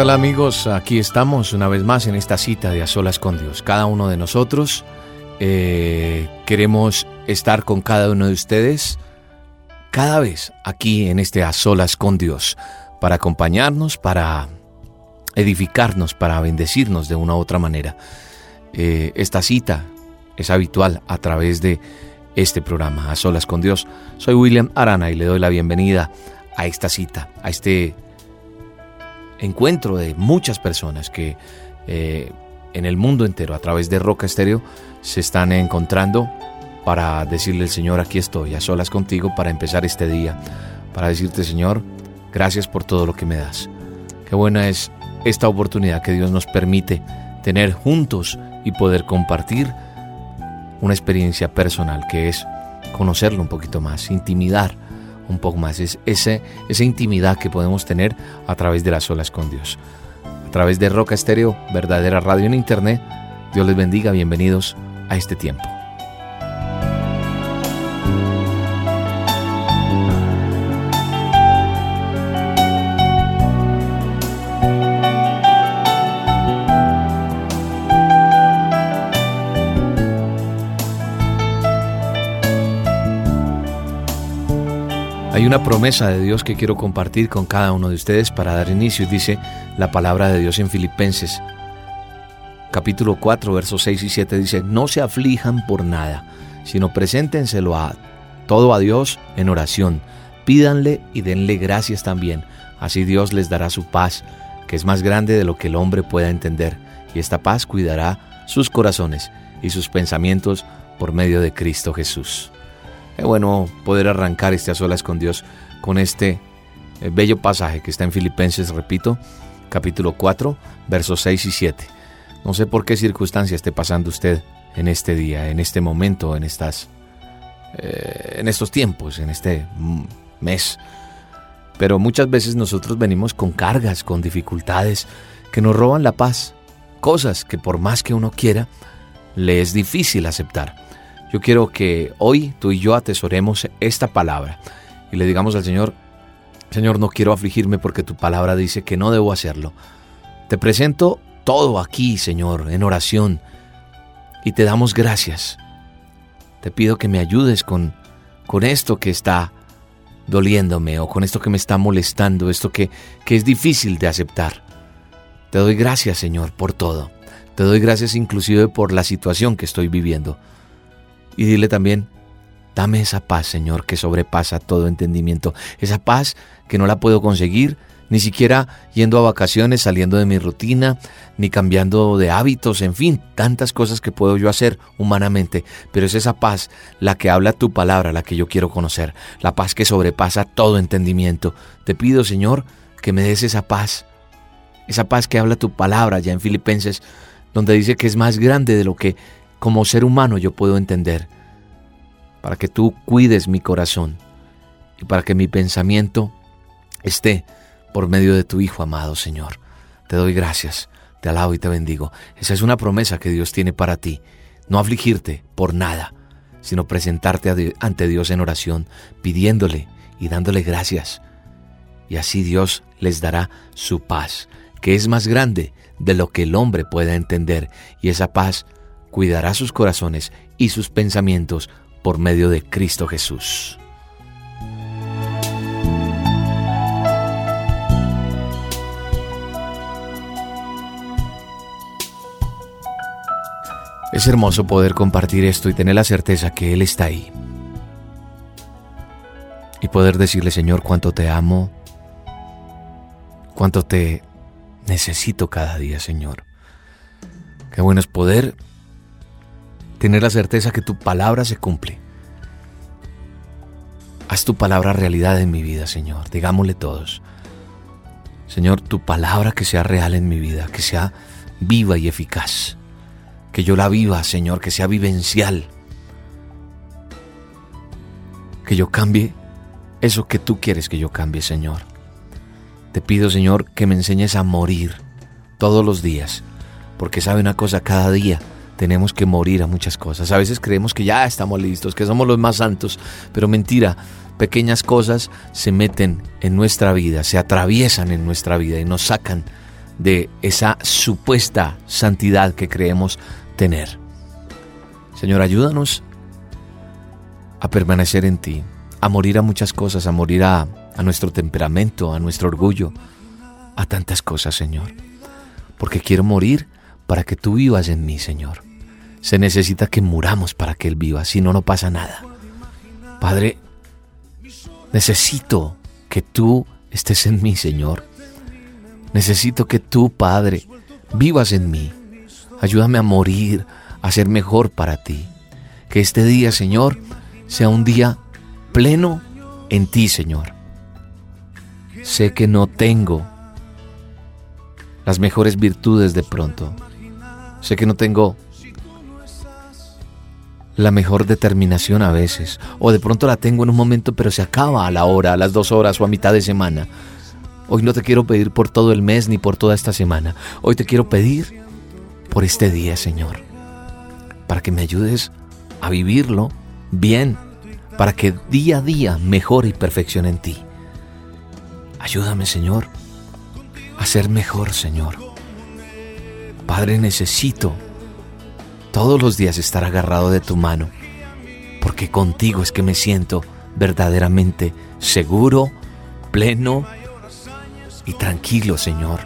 Tal amigos? Aquí estamos una vez más en esta cita de A Solas con Dios. Cada uno de nosotros eh, queremos estar con cada uno de ustedes cada vez aquí en este A Solas con Dios para acompañarnos, para edificarnos, para bendecirnos de una u otra manera. Eh, esta cita es habitual a través de este programa, A Solas con Dios. Soy William Arana y le doy la bienvenida a esta cita, a este encuentro de muchas personas que eh, en el mundo entero, a través de Roca Estéreo, se están encontrando para decirle al Señor, aquí estoy, a solas contigo, para empezar este día, para decirte, Señor, gracias por todo lo que me das. Qué buena es esta oportunidad que Dios nos permite tener juntos y poder compartir una experiencia personal, que es conocerlo un poquito más, intimidar un poco más. Es ese, esa intimidad que podemos tener a través de las olas con Dios. A través de Roca Estéreo, verdadera radio en Internet. Dios les bendiga, bienvenidos a este tiempo. Una promesa de Dios que quiero compartir con cada uno de ustedes para dar inicio. Dice la palabra de Dios en Filipenses capítulo 4 versos 6 y 7 dice, no se aflijan por nada, sino preséntenselo a todo a Dios en oración. Pídanle y denle gracias también. Así Dios les dará su paz, que es más grande de lo que el hombre pueda entender. Y esta paz cuidará sus corazones y sus pensamientos por medio de Cristo Jesús. Es bueno poder arrancar este a solas con Dios con este eh, bello pasaje que está en Filipenses, repito, capítulo 4, versos 6 y 7. No sé por qué circunstancia esté pasando usted en este día, en este momento, en estas eh, en estos tiempos, en este mes. Pero muchas veces nosotros venimos con cargas, con dificultades que nos roban la paz, cosas que por más que uno quiera, le es difícil aceptar. Yo quiero que hoy tú y yo atesoremos esta palabra y le digamos al Señor, Señor, no quiero afligirme porque tu palabra dice que no debo hacerlo. Te presento todo aquí, Señor, en oración y te damos gracias. Te pido que me ayudes con, con esto que está doliéndome o con esto que me está molestando, esto que, que es difícil de aceptar. Te doy gracias, Señor, por todo. Te doy gracias inclusive por la situación que estoy viviendo. Y dile también, dame esa paz, Señor, que sobrepasa todo entendimiento. Esa paz que no la puedo conseguir ni siquiera yendo a vacaciones, saliendo de mi rutina, ni cambiando de hábitos, en fin, tantas cosas que puedo yo hacer humanamente. Pero es esa paz la que habla tu palabra, la que yo quiero conocer, la paz que sobrepasa todo entendimiento. Te pido, Señor, que me des esa paz, esa paz que habla tu palabra ya en Filipenses, donde dice que es más grande de lo que como ser humano yo puedo entender, para que tú cuides mi corazón y para que mi pensamiento esté por medio de tu Hijo amado, Señor. Te doy gracias, te alabo y te bendigo. Esa es una promesa que Dios tiene para ti. No afligirte por nada, sino presentarte ante Dios en oración, pidiéndole y dándole gracias. Y así Dios les dará su paz, que es más grande de lo que el hombre pueda entender. Y esa paz cuidará sus corazones y sus pensamientos por medio de Cristo Jesús. Es hermoso poder compartir esto y tener la certeza que Él está ahí. Y poder decirle, Señor, cuánto te amo, cuánto te necesito cada día, Señor. Qué bueno es poder tener la certeza que tu palabra se cumple. Haz tu palabra realidad en mi vida, Señor. Digámosle todos. Señor, tu palabra que sea real en mi vida, que sea viva y eficaz. Que yo la viva, Señor, que sea vivencial. Que yo cambie eso que tú quieres que yo cambie, Señor. Te pido, Señor, que me enseñes a morir todos los días. Porque sabe una cosa, cada día tenemos que morir a muchas cosas. A veces creemos que ya estamos listos, que somos los más santos, pero mentira, pequeñas cosas se meten en nuestra vida, se atraviesan en nuestra vida y nos sacan de esa supuesta santidad que creemos tener. Señor, ayúdanos a permanecer en ti, a morir a muchas cosas, a morir a, a nuestro temperamento, a nuestro orgullo, a tantas cosas, Señor. Porque quiero morir para que tú vivas en mí, Señor. Se necesita que muramos para que Él viva, si no, no pasa nada. Padre, necesito que tú estés en mí, Señor. Necesito que tú, Padre, vivas en mí. Ayúdame a morir, a ser mejor para ti. Que este día, Señor, sea un día pleno en ti, Señor. Sé que no tengo las mejores virtudes de pronto. Sé que no tengo la mejor determinación a veces, o de pronto la tengo en un momento pero se acaba a la hora, a las dos horas o a mitad de semana. Hoy no te quiero pedir por todo el mes ni por toda esta semana. Hoy te quiero pedir por este día, Señor, para que me ayudes a vivirlo bien, para que día a día mejore y perfeccione en ti. Ayúdame, Señor, a ser mejor, Señor. Padre, necesito todos los días estar agarrado de tu mano, porque contigo es que me siento verdaderamente seguro, pleno y tranquilo, Señor,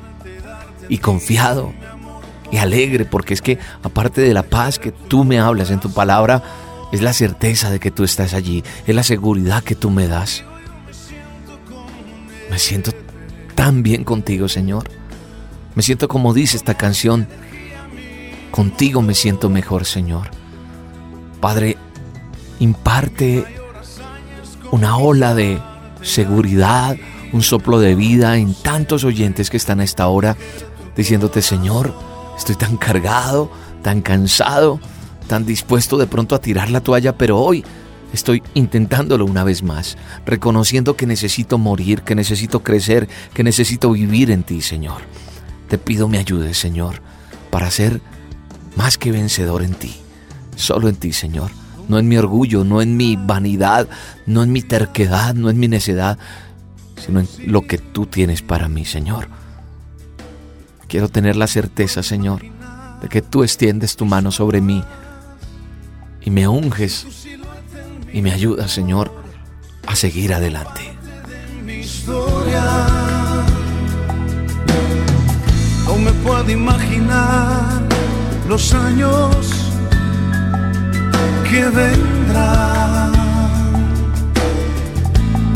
y confiado y alegre, porque es que aparte de la paz que tú me hablas en tu palabra, es la certeza de que tú estás allí, es la seguridad que tú me das. Me siento tan bien contigo, Señor. Me siento como dice esta canción, Contigo me siento mejor, Señor. Padre, imparte una ola de seguridad, un soplo de vida en tantos oyentes que están a esta hora diciéndote, Señor, estoy tan cargado, tan cansado, tan dispuesto de pronto a tirar la toalla, pero hoy estoy intentándolo una vez más, reconociendo que necesito morir, que necesito crecer, que necesito vivir en ti, Señor. Te pido me ayudes, Señor, para ser más que vencedor en ti, solo en ti, Señor. No en mi orgullo, no en mi vanidad, no en mi terquedad, no en mi necedad, sino en lo que tú tienes para mí, Señor. Quiero tener la certeza, Señor, de que tú extiendes tu mano sobre mí y me unges y me ayudas, Señor, a seguir adelante. No me puedo imaginar los años que vendrán.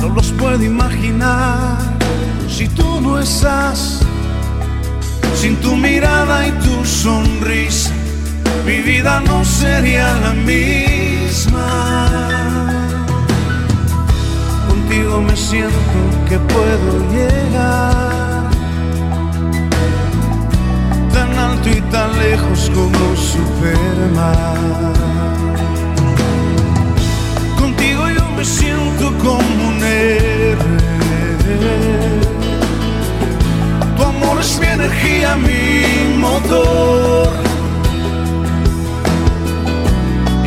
No los puedo imaginar si tú no estás, sin tu mirada y tu sonrisa, mi vida no sería la misma. Contigo me siento que puedo llegar y tan lejos como Superman. Contigo yo me siento como un héroe. Tu amor es mi energía, mi motor.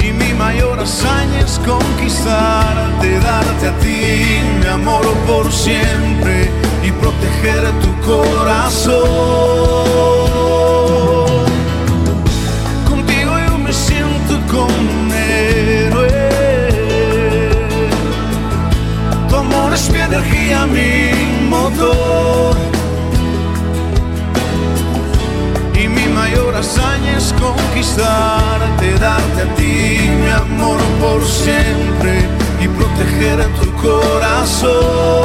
Y mi mayor hazaña es conquistarte, darte a ti mi amor por siempre y proteger tu corazón. Energía, mi motor. Y mi mayor hazaña es conquistarte, darte a ti mi amor por siempre y proteger tu corazón.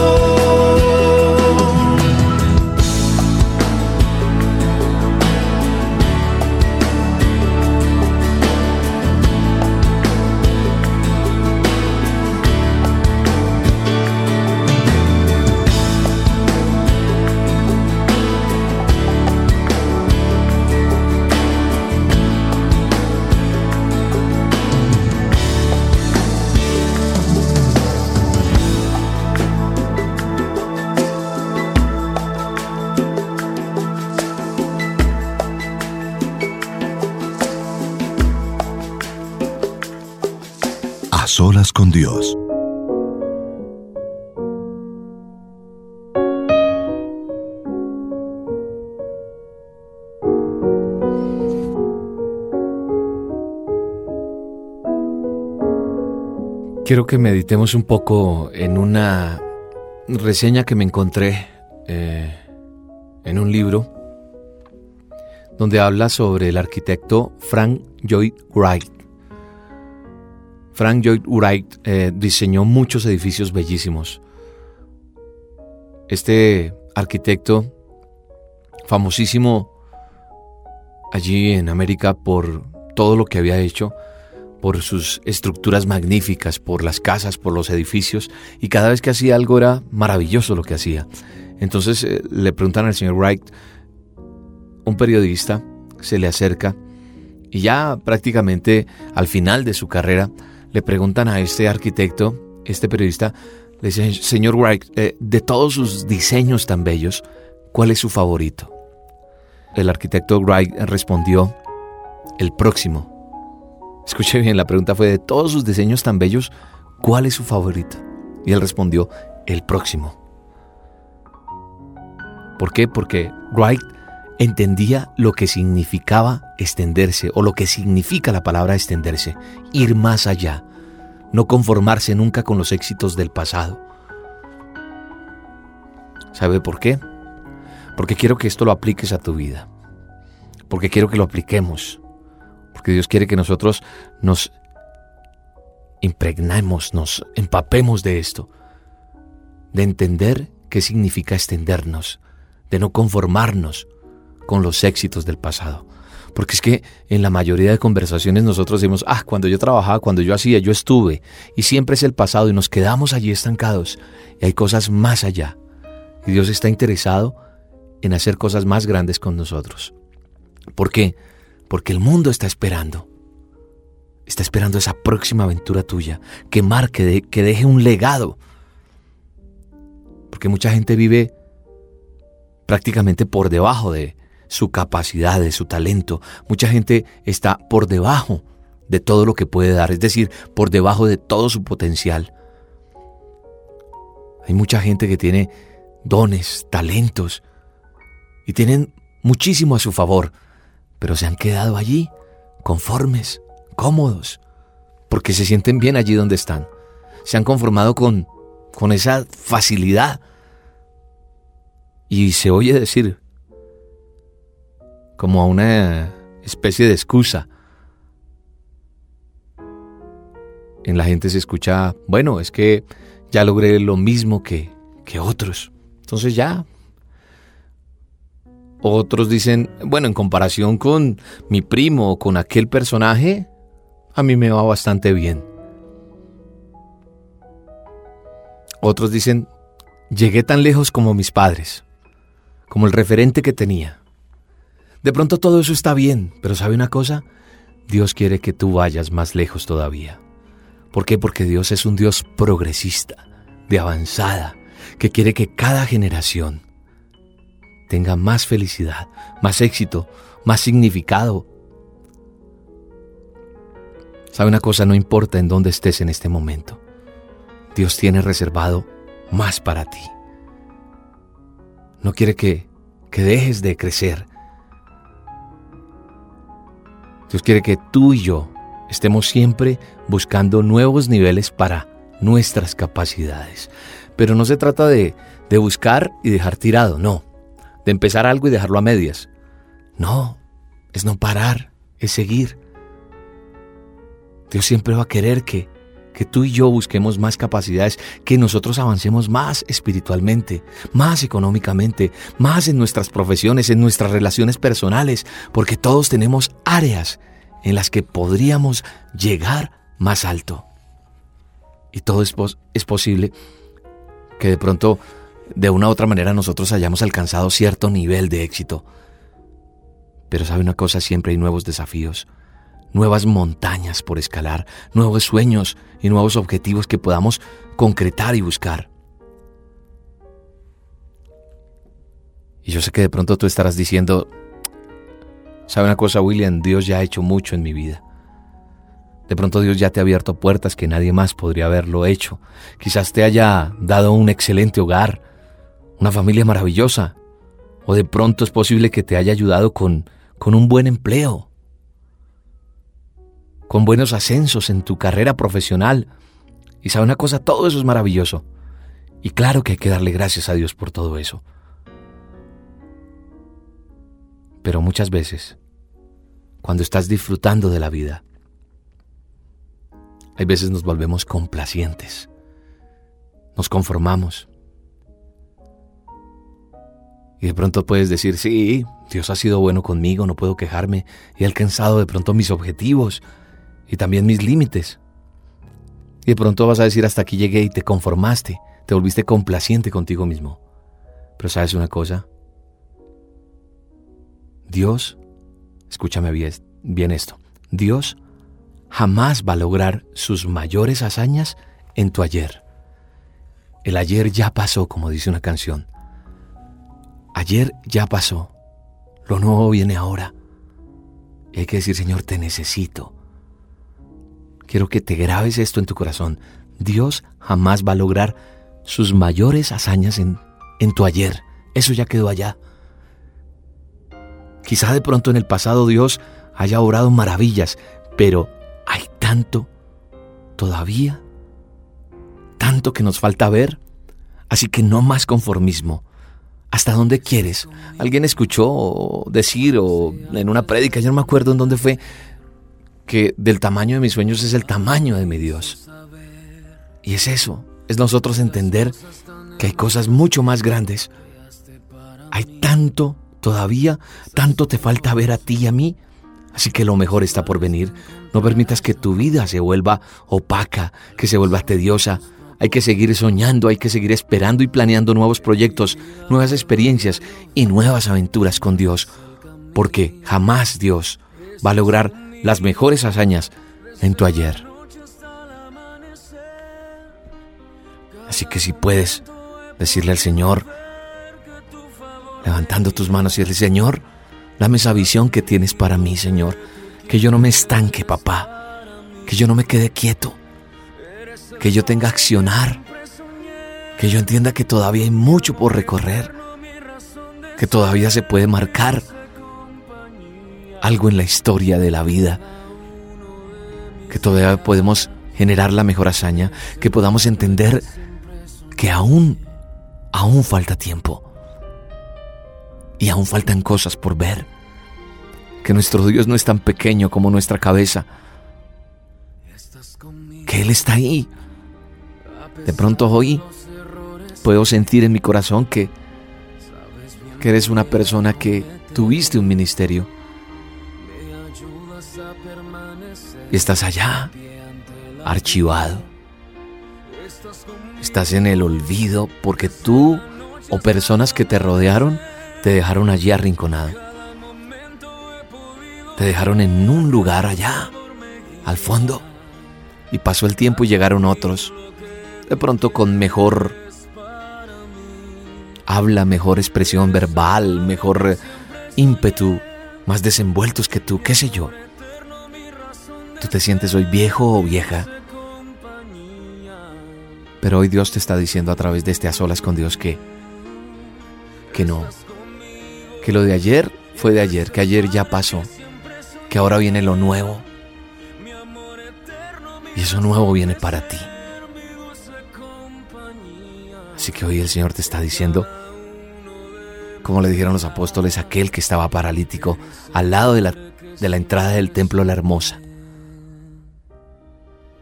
Solas con Dios. Quiero que meditemos un poco en una reseña que me encontré eh, en un libro donde habla sobre el arquitecto Frank Lloyd Wright. Frank Lloyd Wright eh, diseñó muchos edificios bellísimos. Este arquitecto, famosísimo allí en América por todo lo que había hecho, por sus estructuras magníficas, por las casas, por los edificios, y cada vez que hacía algo era maravilloso lo que hacía. Entonces eh, le preguntan al señor Wright, un periodista se le acerca y ya prácticamente al final de su carrera le preguntan a este arquitecto, este periodista, le dice, señor Wright, eh, de todos sus diseños tan bellos, ¿cuál es su favorito? El arquitecto Wright respondió, el próximo. Escuche bien, la pregunta fue, de todos sus diseños tan bellos, ¿cuál es su favorito? Y él respondió, el próximo. ¿Por qué? Porque Wright entendía lo que significaba extenderse o lo que significa la palabra extenderse, ir más allá, no conformarse nunca con los éxitos del pasado. ¿Sabe por qué? Porque quiero que esto lo apliques a tu vida, porque quiero que lo apliquemos, porque Dios quiere que nosotros nos impregnemos, nos empapemos de esto, de entender qué significa extendernos, de no conformarnos, con los éxitos del pasado. Porque es que en la mayoría de conversaciones nosotros decimos, ah, cuando yo trabajaba, cuando yo hacía, yo estuve, y siempre es el pasado y nos quedamos allí estancados. Y hay cosas más allá. Y Dios está interesado en hacer cosas más grandes con nosotros. ¿Por qué? Porque el mundo está esperando. Está esperando esa próxima aventura tuya, que marque, que deje un legado. Porque mucha gente vive prácticamente por debajo de, su capacidad, de su talento. Mucha gente está por debajo de todo lo que puede dar, es decir, por debajo de todo su potencial. Hay mucha gente que tiene dones, talentos, y tienen muchísimo a su favor, pero se han quedado allí, conformes, cómodos, porque se sienten bien allí donde están. Se han conformado con, con esa facilidad. Y se oye decir, como a una especie de excusa. En la gente se escucha, bueno, es que ya logré lo mismo que, que otros. Entonces ya. Otros dicen, bueno, en comparación con mi primo o con aquel personaje, a mí me va bastante bien. Otros dicen, llegué tan lejos como mis padres, como el referente que tenía. De pronto todo eso está bien, pero ¿sabe una cosa? Dios quiere que tú vayas más lejos todavía. ¿Por qué? Porque Dios es un Dios progresista, de avanzada, que quiere que cada generación tenga más felicidad, más éxito, más significado. ¿Sabe una cosa? No importa en dónde estés en este momento. Dios tiene reservado más para ti. No quiere que, que dejes de crecer, Dios quiere que tú y yo estemos siempre buscando nuevos niveles para nuestras capacidades. Pero no se trata de, de buscar y dejar tirado, no. De empezar algo y dejarlo a medias. No, es no parar, es seguir. Dios siempre va a querer que que tú y yo busquemos más capacidades, que nosotros avancemos más espiritualmente, más económicamente, más en nuestras profesiones, en nuestras relaciones personales, porque todos tenemos áreas en las que podríamos llegar más alto. Y todo es, es posible que de pronto, de una u otra manera, nosotros hayamos alcanzado cierto nivel de éxito. Pero sabe una cosa, siempre hay nuevos desafíos nuevas montañas por escalar, nuevos sueños y nuevos objetivos que podamos concretar y buscar. Y yo sé que de pronto tú estarás diciendo, ¿sabe una cosa, William? Dios ya ha hecho mucho en mi vida. De pronto Dios ya te ha abierto puertas que nadie más podría haberlo hecho. Quizás te haya dado un excelente hogar, una familia maravillosa. O de pronto es posible que te haya ayudado con, con un buen empleo, con buenos ascensos en tu carrera profesional. Y sabe una cosa, todo eso es maravilloso. Y claro que hay que darle gracias a Dios por todo eso. Pero muchas veces, cuando estás disfrutando de la vida, hay veces nos volvemos complacientes, nos conformamos. Y de pronto puedes decir, sí, Dios ha sido bueno conmigo, no puedo quejarme, he alcanzado de pronto mis objetivos y también mis límites. Y de pronto vas a decir, hasta aquí llegué y te conformaste, te volviste complaciente contigo mismo. Pero sabes una cosa, Dios, escúchame bien, esto, Dios jamás va a lograr sus mayores hazañas en tu ayer. El ayer ya pasó, como dice una canción. Ayer ya pasó. Lo nuevo viene ahora. Y hay que decir, Señor, te necesito. Quiero que te grabes esto en tu corazón. Dios jamás va a lograr sus mayores hazañas en, en tu ayer. Eso ya quedó allá. Quizá de pronto en el pasado Dios haya obrado maravillas, pero hay tanto todavía, tanto que nos falta ver, así que no más conformismo. ¿Hasta dónde quieres? Alguien escuchó decir o en una prédica, yo no me acuerdo en dónde fue, que del tamaño de mis sueños es el tamaño de mi Dios. Y es eso, es nosotros entender que hay cosas mucho más grandes. Hay tanto todavía, tanto te falta ver a ti y a mí Así que lo mejor está por venir. No permitas que tu vida se vuelva opaca, que se vuelva tediosa. Hay que seguir soñando, hay que seguir esperando y planeando nuevos proyectos, nuevas experiencias y nuevas aventuras con Dios. Porque jamás Dios va a lograr las mejores hazañas en tu ayer. Así que si puedes decirle al Señor, levantando tus manos y decirle, Señor, Dame esa visión que tienes para mí, Señor. Que yo no me estanque, papá. Que yo no me quede quieto. Que yo tenga accionar. Que yo entienda que todavía hay mucho por recorrer. Que todavía se puede marcar algo en la historia de la vida. Que todavía podemos generar la mejor hazaña. Que podamos entender que aún, aún falta tiempo y aún faltan cosas por ver. Que nuestro Dios no es tan pequeño como nuestra cabeza. Que Él está ahí. De pronto hoy puedo sentir en mi corazón que, que eres una persona que tuviste un ministerio. Estás allá, archivado. Estás en el olvido porque tú o personas que te rodearon te dejaron allí arrinconado. Te dejaron en un lugar allá, al fondo. Y pasó el tiempo y llegaron otros. De pronto con mejor habla, mejor expresión verbal, mejor ímpetu, más desenvueltos que tú, qué sé yo. Te sientes hoy viejo o vieja. Pero hoy Dios te está diciendo a través de este a solas con Dios que que no, que lo de ayer fue de ayer, que ayer ya pasó, que ahora viene lo nuevo. Y eso nuevo viene para ti. Así que hoy el Señor te está diciendo, como le dijeron los apóstoles, aquel que estaba paralítico al lado de la, de la entrada del templo la hermosa.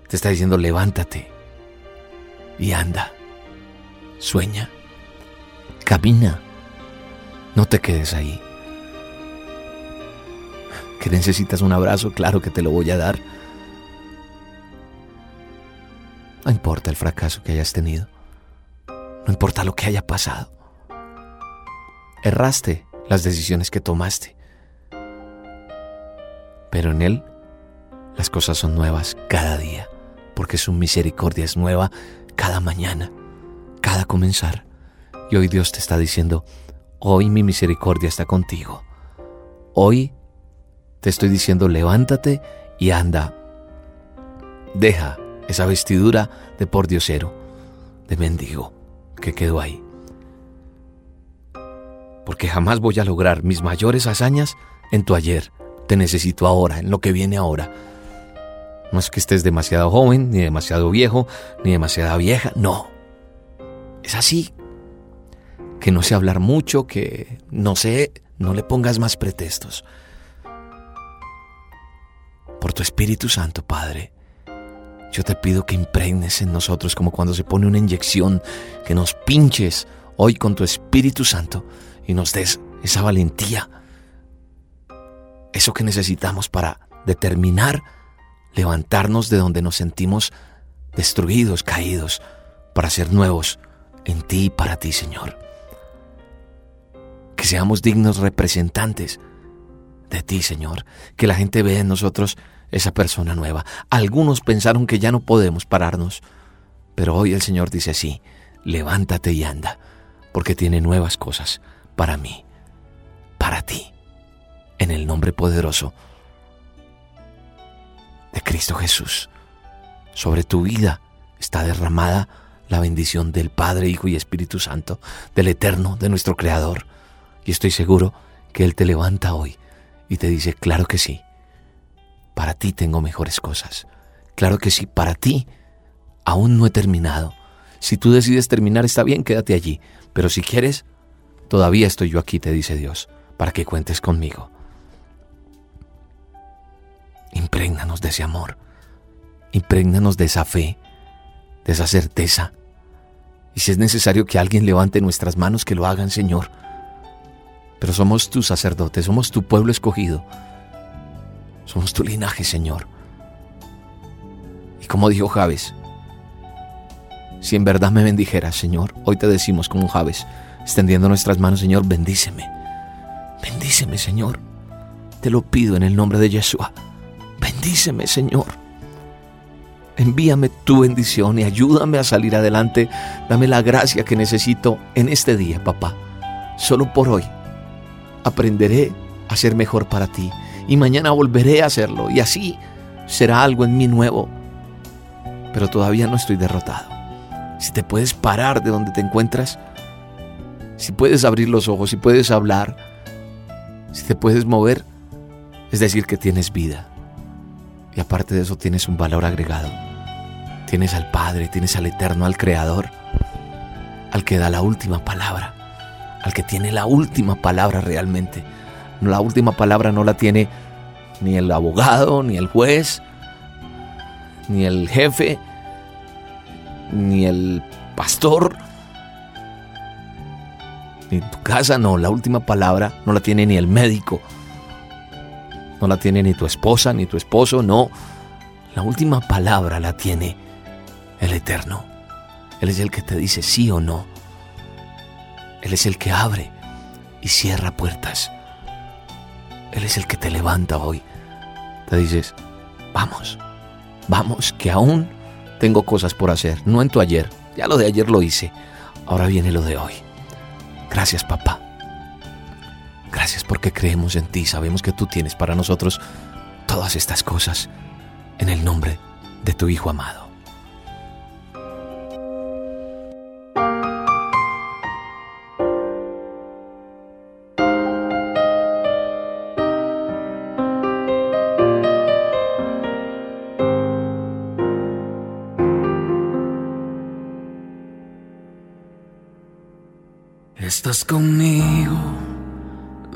Te está diciendo, levántate y anda, sueña, camina no te quedes ahí. ¿Que necesitas un abrazo? Claro que te lo voy a dar. No importa el fracaso que hayas tenido. No importa lo que haya pasado. Erraste las decisiones que tomaste. Pero en Él las cosas son nuevas cada día, porque su misericordia es nueva cada mañana, cada comenzar. Y hoy Dios te está diciendo, Hoy mi misericordia está contigo. Hoy te estoy diciendo, levántate y anda. Deja esa vestidura de pordiosero, de mendigo que quedó ahí. Porque jamás voy a lograr mis mayores hazañas en tu ayer. Te necesito ahora, en lo que viene ahora. No es que estés demasiado joven, ni demasiado viejo, ni demasiada vieja. No. Es así. Que no sé hablar mucho, que no sé, no le pongas más pretextos. Por tu Espíritu Santo, Padre, yo te pido que impregnes en nosotros como cuando se pone una inyección, que nos pinches hoy con tu Espíritu Santo y nos des esa valentía, eso que necesitamos para determinar levantarnos de donde nos sentimos destruidos, caídos, para ser nuevos en ti y para ti, Señor. Que seamos dignos representantes de ti, Señor. Que la gente vea en nosotros esa persona nueva. Algunos pensaron que ya no podemos pararnos, pero hoy el Señor dice así, levántate y anda, porque tiene nuevas cosas para mí, para ti, en el nombre poderoso de Cristo Jesús. Sobre tu vida está derramada la bendición del Padre, Hijo y Espíritu Santo, del Eterno, de nuestro Creador. Y estoy seguro que Él te levanta hoy y te dice, claro que sí, para ti tengo mejores cosas. Claro que sí, para ti aún no he terminado. Si tú decides terminar, está bien, quédate allí. Pero si quieres, todavía estoy yo aquí, te dice Dios, para que cuentes conmigo. Imprégnanos de ese amor. Imprégnanos de esa fe, de esa certeza. Y si es necesario que alguien levante nuestras manos, que lo hagan, Señor. Pero somos tus sacerdotes, somos tu pueblo escogido. Somos tu linaje, Señor. Y como dijo Javes, si en verdad me bendijeras, Señor, hoy te decimos como Javes, extendiendo nuestras manos, Señor, bendíceme. Bendíceme, Señor. Te lo pido en el nombre de Yeshua. Bendíceme, Señor. Envíame tu bendición y ayúdame a salir adelante. Dame la gracia que necesito en este día, papá. Solo por hoy aprenderé a ser mejor para ti y mañana volveré a hacerlo y así será algo en mí nuevo. Pero todavía no estoy derrotado. Si te puedes parar de donde te encuentras, si puedes abrir los ojos, si puedes hablar, si te puedes mover, es decir que tienes vida. Y aparte de eso tienes un valor agregado. Tienes al Padre, tienes al Eterno, al Creador, al que da la última palabra, al que tiene la última palabra realmente. La última palabra no la tiene ni el abogado, ni el juez, ni el jefe, ni el pastor, ni tu casa, no, la última palabra no la tiene ni el médico, no la tiene ni tu esposa, ni tu esposo, no. La última palabra la tiene el Eterno. Él es el que te dice sí o no. Él es el que abre y cierra puertas. Él es el que te levanta hoy. Te dices, vamos, vamos, que aún tengo cosas por hacer. No en tu ayer, ya lo de ayer lo hice. Ahora viene lo de hoy. Gracias, papá. Gracias porque creemos en ti, sabemos que tú tienes para nosotros todas estas cosas. En el nombre de tu Hijo amado. Estás conmigo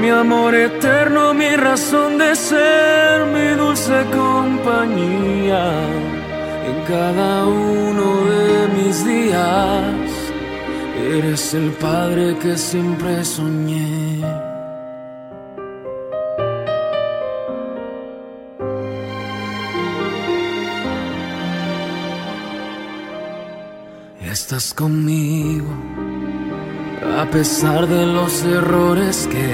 mi amor eterno, mi razón de ser, mi dulce compañía en cada uno de mis días. Eres el Padre que siempre soñé. Estás conmigo a pesar de los errores que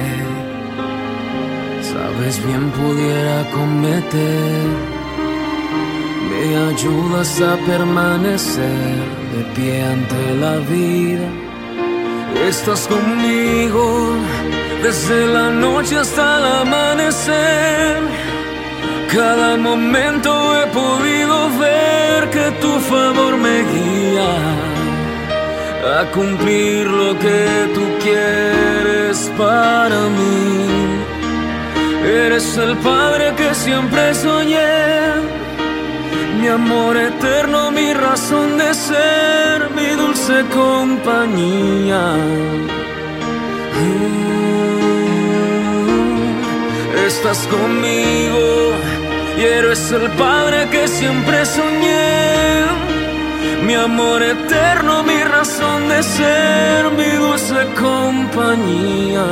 sabes bien pudiera cometer. Me ayudas a permanecer de pie ante la vida. Estás conmigo desde la noche hasta el amanecer. Cada momento he podido ver que tu favor me guía a cumplir lo que tú quieres para mí. Eres el Padre que siempre soñé, mi amor eterno, mi razón de ser, mi dulce compañía. Mm, estás conmigo y eres el Padre que siempre soñé mi amor eterno, mi razón de ser, mi dulce compañía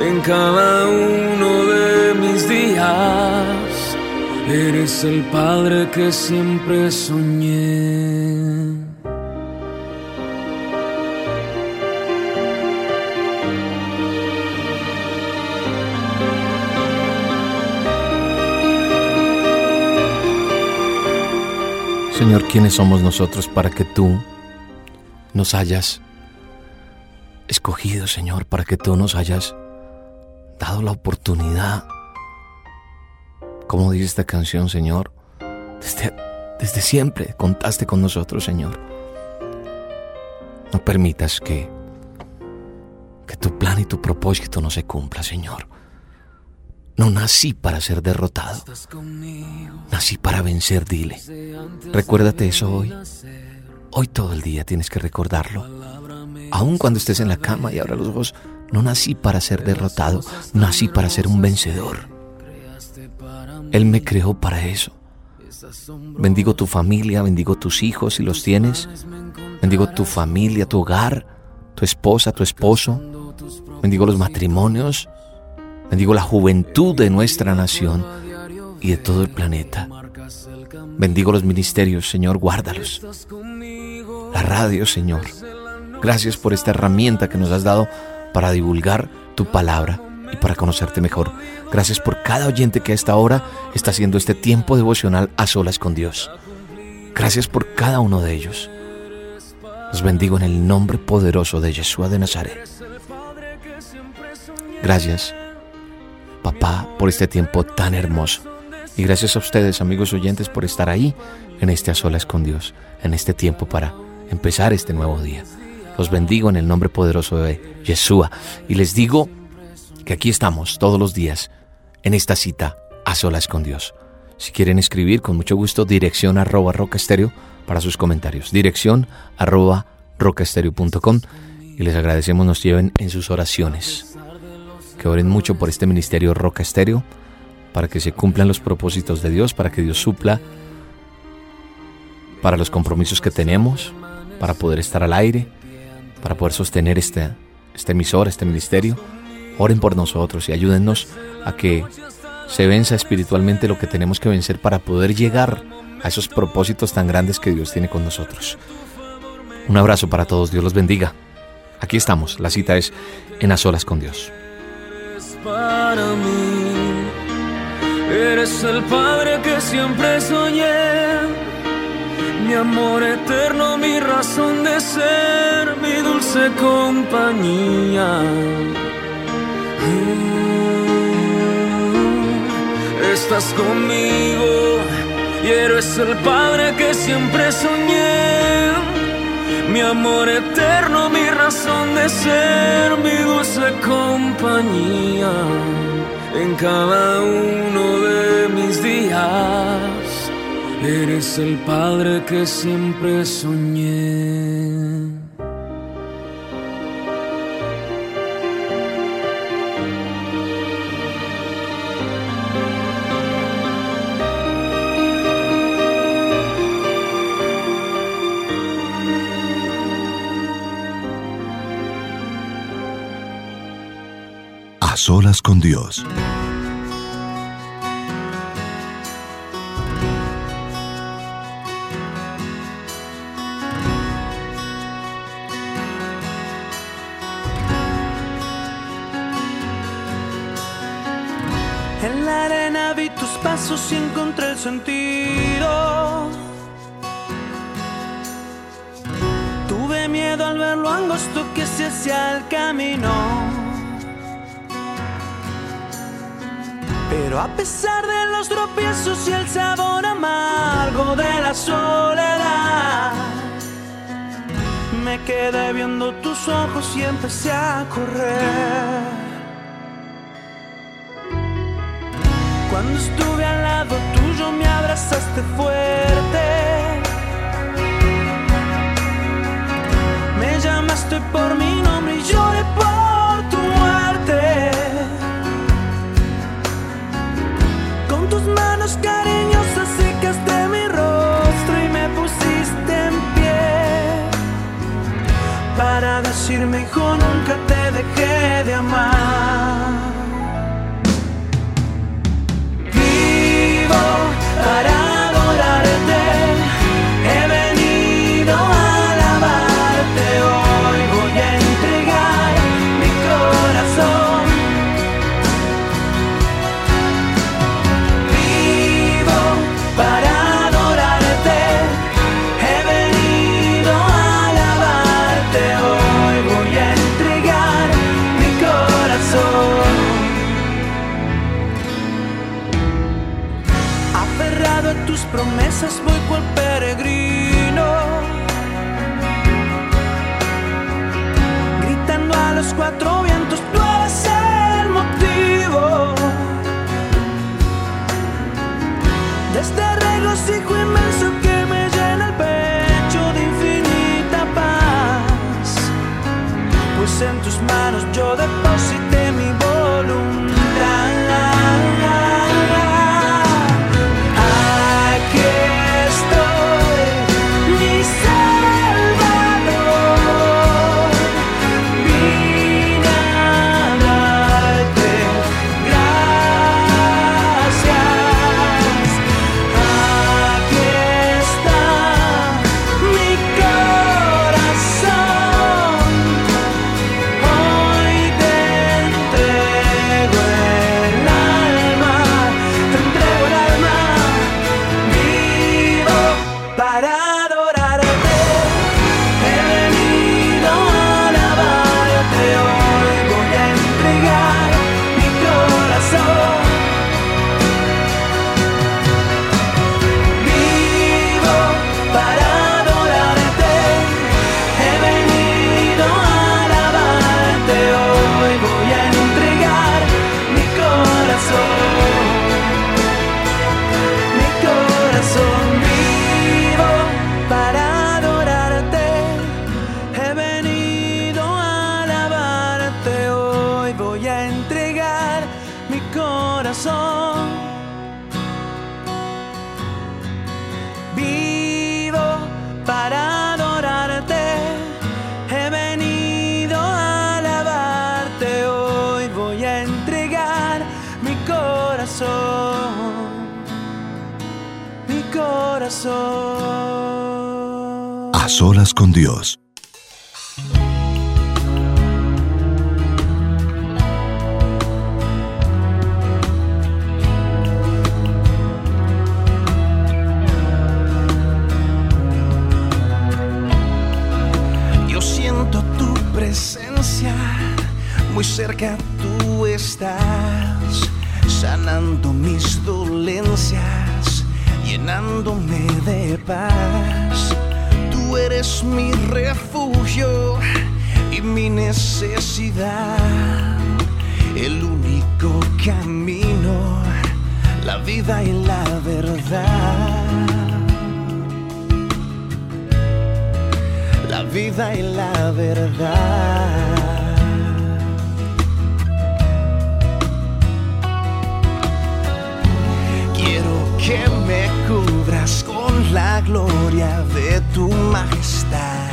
en cada uno de mis días. Eres el Padre que siempre soñé. Señor, ¿quiénes somos nosotros para que tú nos hayas escogido, Señor, para que tú nos hayas dado la oportunidad? Como dice esta canción, Señor, desde, desde siempre contaste con nosotros, Señor. No permitas que, que tu plan y tu propósito no se cumpla, Señor. No nací para ser derrotado. Nací para vencer, dile. Recuérdate eso hoy. Hoy todo el día tienes que recordarlo. Aun cuando estés en la cama y abra los ojos, no nací para ser derrotado, nací para ser un vencedor. Él me creó para eso. Bendigo tu familia, bendigo tus hijos si los tienes. Bendigo tu familia, tu hogar, tu esposa, tu esposo. Bendigo los matrimonios. Bendigo la juventud de nuestra nación y de todo el planeta. Bendigo los ministerios, Señor, guárdalos. La radio, Señor. Gracias por esta herramienta que nos has dado para divulgar tu palabra y para conocerte mejor. Gracias por cada oyente que a esta hora está haciendo este tiempo devocional a solas con Dios. Gracias por cada uno de ellos. Los bendigo en el nombre poderoso de Yeshua de Nazaret. Gracias papá, por este tiempo tan hermoso. Y gracias a ustedes, amigos oyentes, por estar ahí en este a solas con Dios, en este tiempo para empezar este nuevo día. Los bendigo en el nombre poderoso de Yeshua y les digo que aquí estamos todos los días en esta cita a solas con Dios. Si quieren escribir, con mucho gusto, dirección arroba rocastereo para sus comentarios. Dirección arroba rocastereo.com y les agradecemos nos lleven en sus oraciones que oren mucho por este ministerio Roca Estéreo, para que se cumplan los propósitos de Dios, para que Dios supla para los compromisos que tenemos, para poder estar al aire, para poder sostener este, este emisor, este ministerio. Oren por nosotros y ayúdennos a que se venza espiritualmente lo que tenemos que vencer para poder llegar a esos propósitos tan grandes que Dios tiene con nosotros. Un abrazo para todos, Dios los bendiga. Aquí estamos, la cita es en a solas con Dios para mí. Eres el Padre que siempre soñé, mi amor eterno, mi razón de ser, mi dulce compañía. Mm, estás conmigo y eres el Padre que siempre soñé mi amor eterno, mi razón de ser, mi dulce compañía en cada uno de mis días. Eres el Padre que siempre soñé. Solas con Dios. En la arena vi tus pasos y encontré el sentido. Tuve miedo al ver lo angosto que se hacía el camino. Pero a pesar de los tropiezos y el sabor amargo de la soledad, me quedé viendo tus ojos y empecé a correr. Cuando estuve al lado tuyo me abrazaste fuerte. Me llamaste por mi nombre y lloré por manos cariñosas secaste mi rostro y me pusiste en pie. Para decirme, hijo, nunca te dejé de amar. Muy cerca tú estás, sanando mis dolencias, llenándome de paz. Tú eres mi refugio y mi necesidad, el único camino, la vida y la verdad. la vida y la verdad. que me cubras con la gloria de tu majestad.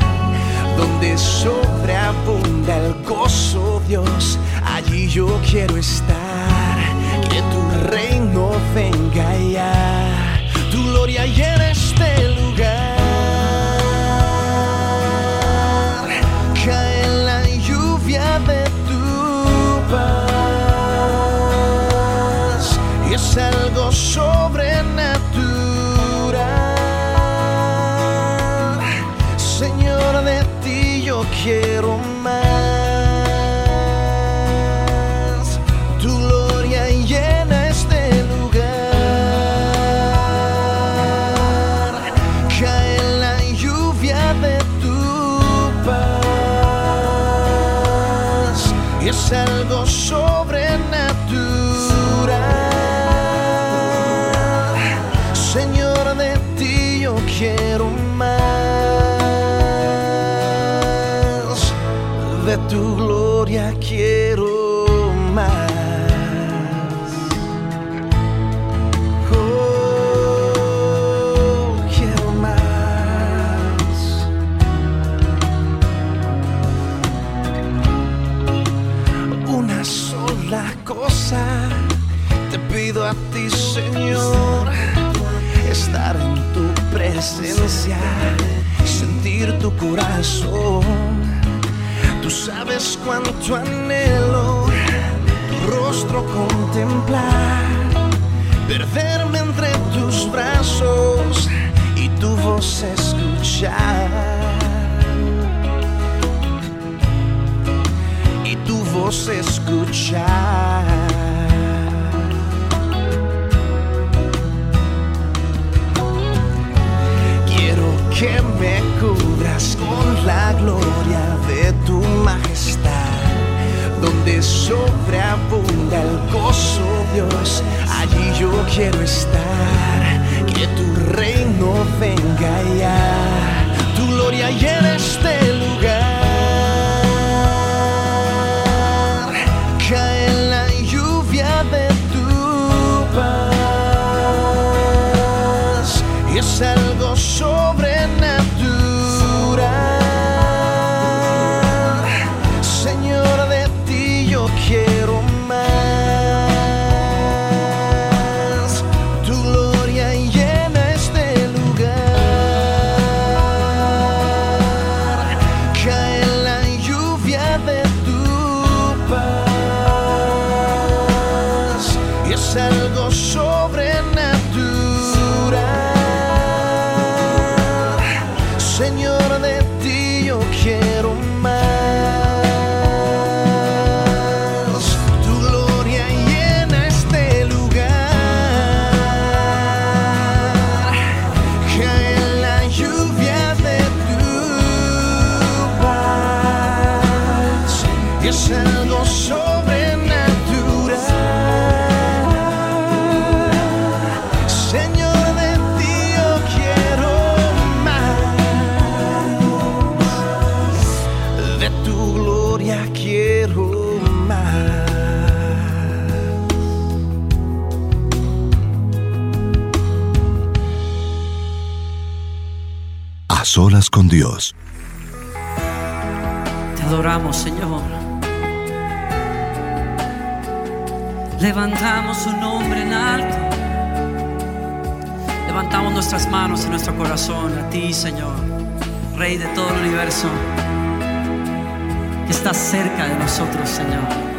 Donde sobreabunda el gozo, Dios, allí yo quiero estar. Que tu reino venga ya, tu gloria y en este lugar. Jerome aqui Con Dios. Te adoramos, Señor. Levantamos su nombre en alto. Levantamos nuestras manos y nuestro corazón a ti, Señor, Rey de todo el universo, que estás cerca de nosotros, Señor.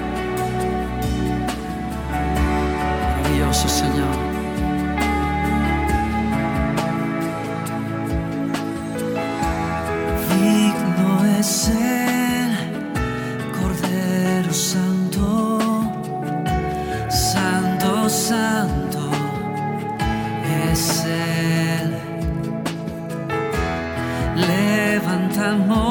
amor.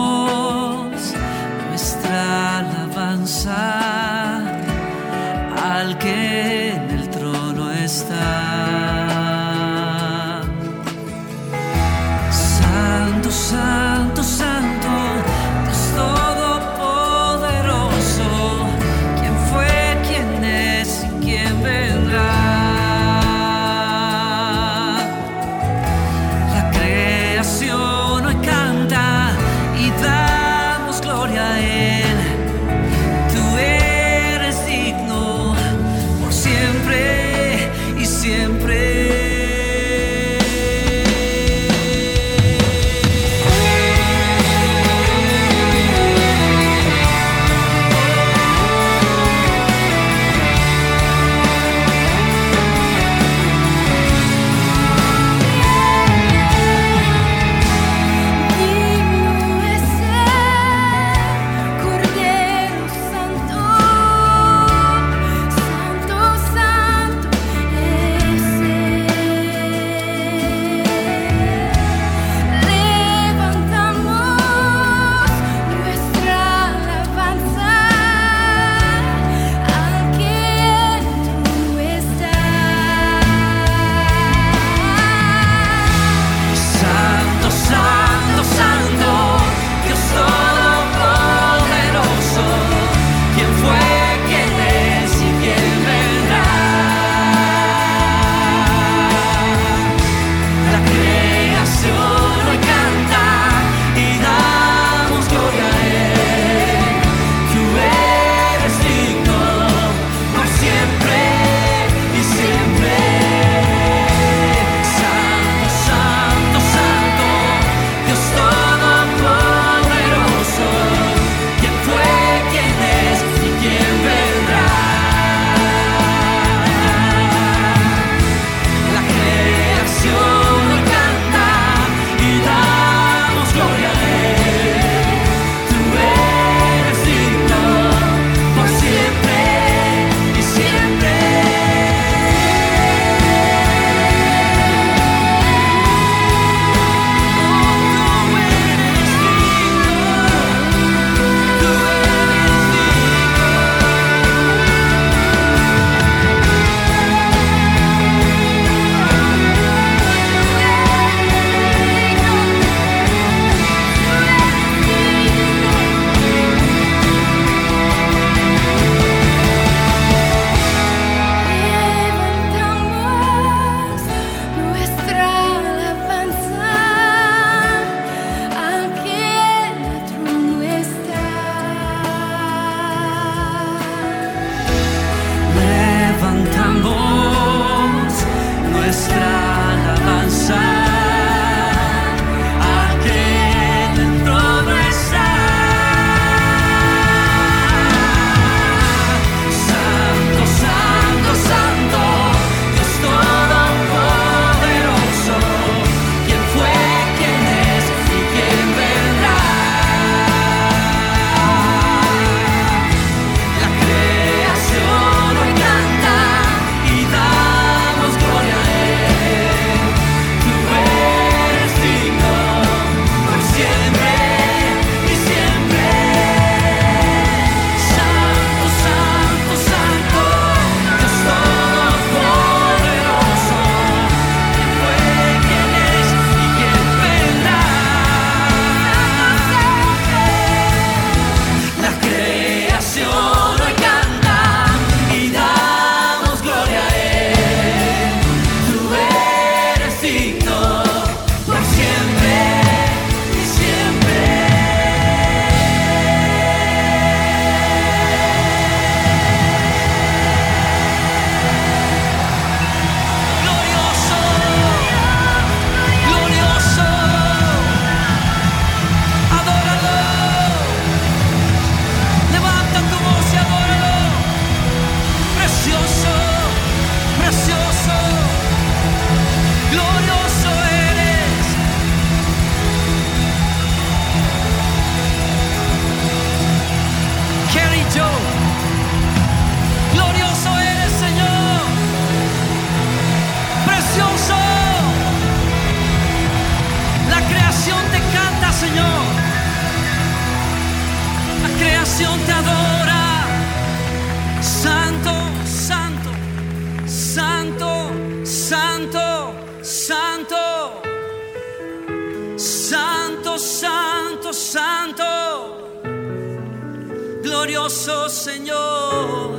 Glorioso Señor.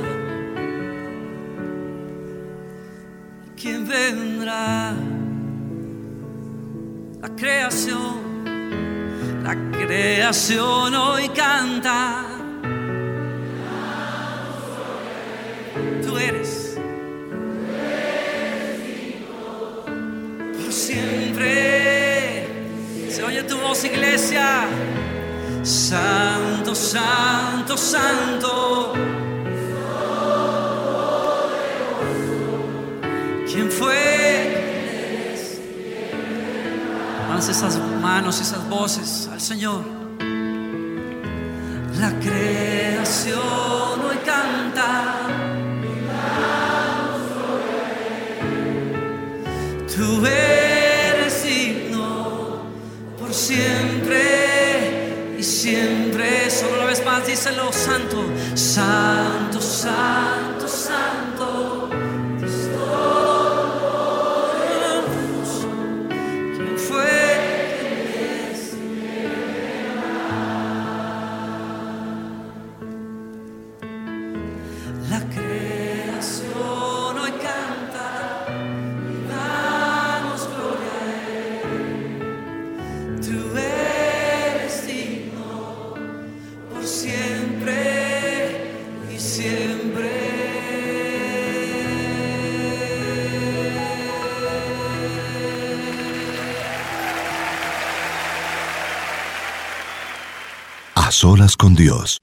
¿Quién vendrá? La creación la creación hoy canta. Tú eres. Por siempre. Se oye tu voz, iglesia. Santo, santo, santo. ¿Quién fue? esas manos, esas voces al Señor. La creación hoy canta. Tú eres digno por siempre más díselo, Santo, Santo, Santo. Solas con Dios.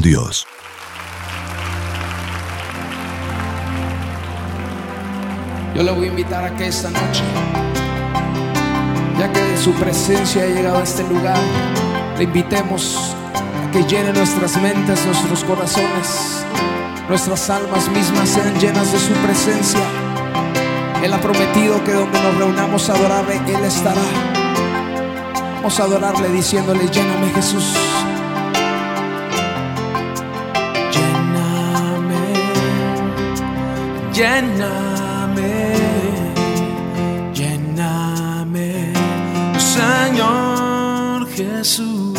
Dios. Yo le voy a invitar a que esta noche, ya que su presencia ha llegado a este lugar, le invitemos a que llene nuestras mentes, nuestros corazones, nuestras almas mismas sean llenas de su presencia. Él ha prometido que donde nos reunamos a adorarle, Él estará. Vamos a adorarle diciéndole, lléname Jesús. Lléname, lléname, Señor Jesús.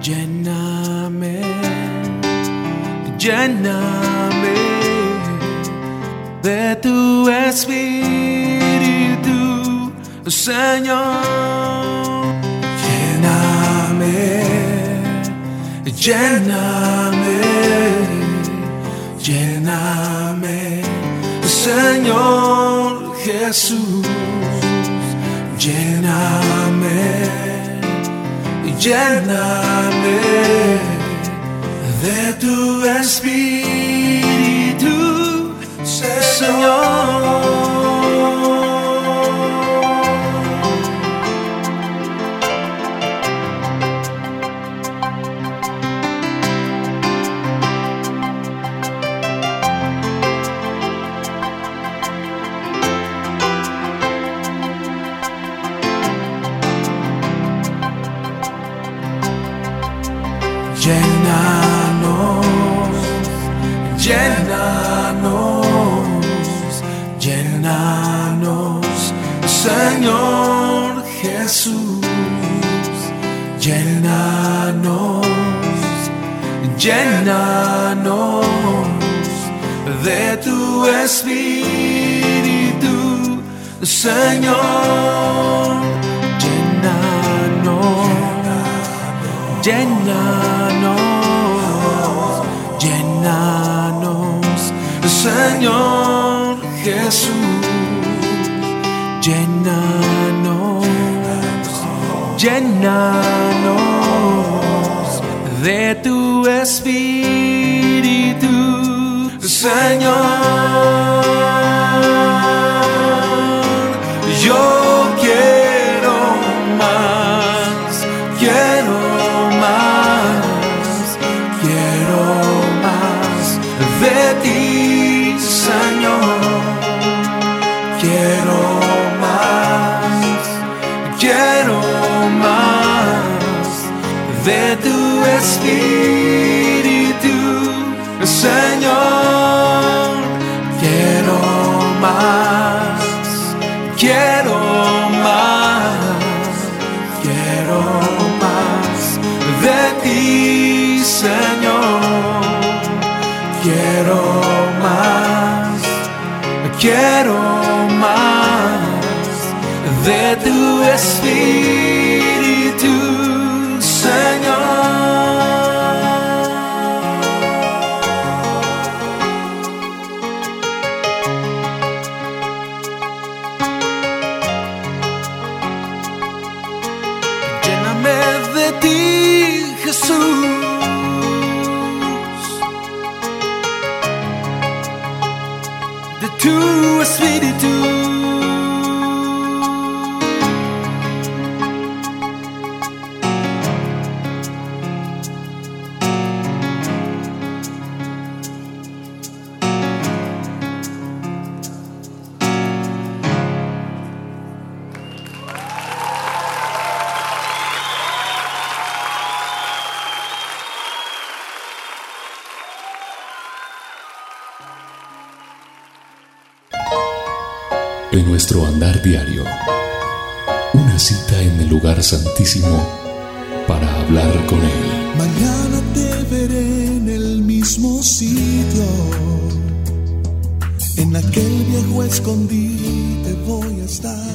Lléname, lléname de tu espíritu, Señor. Lléname, lléname, Señor Jesús. Lléname, lléname de tu espíritu, Señor. Señor Jesús. Llénanos, llénanos de tu espíritu, Señor. Llénanos llénanos, llénanos, Señor Jesús, llénanos, llénanos de tu espíritu, Señor. De tu espíritu, escondite voy a estar.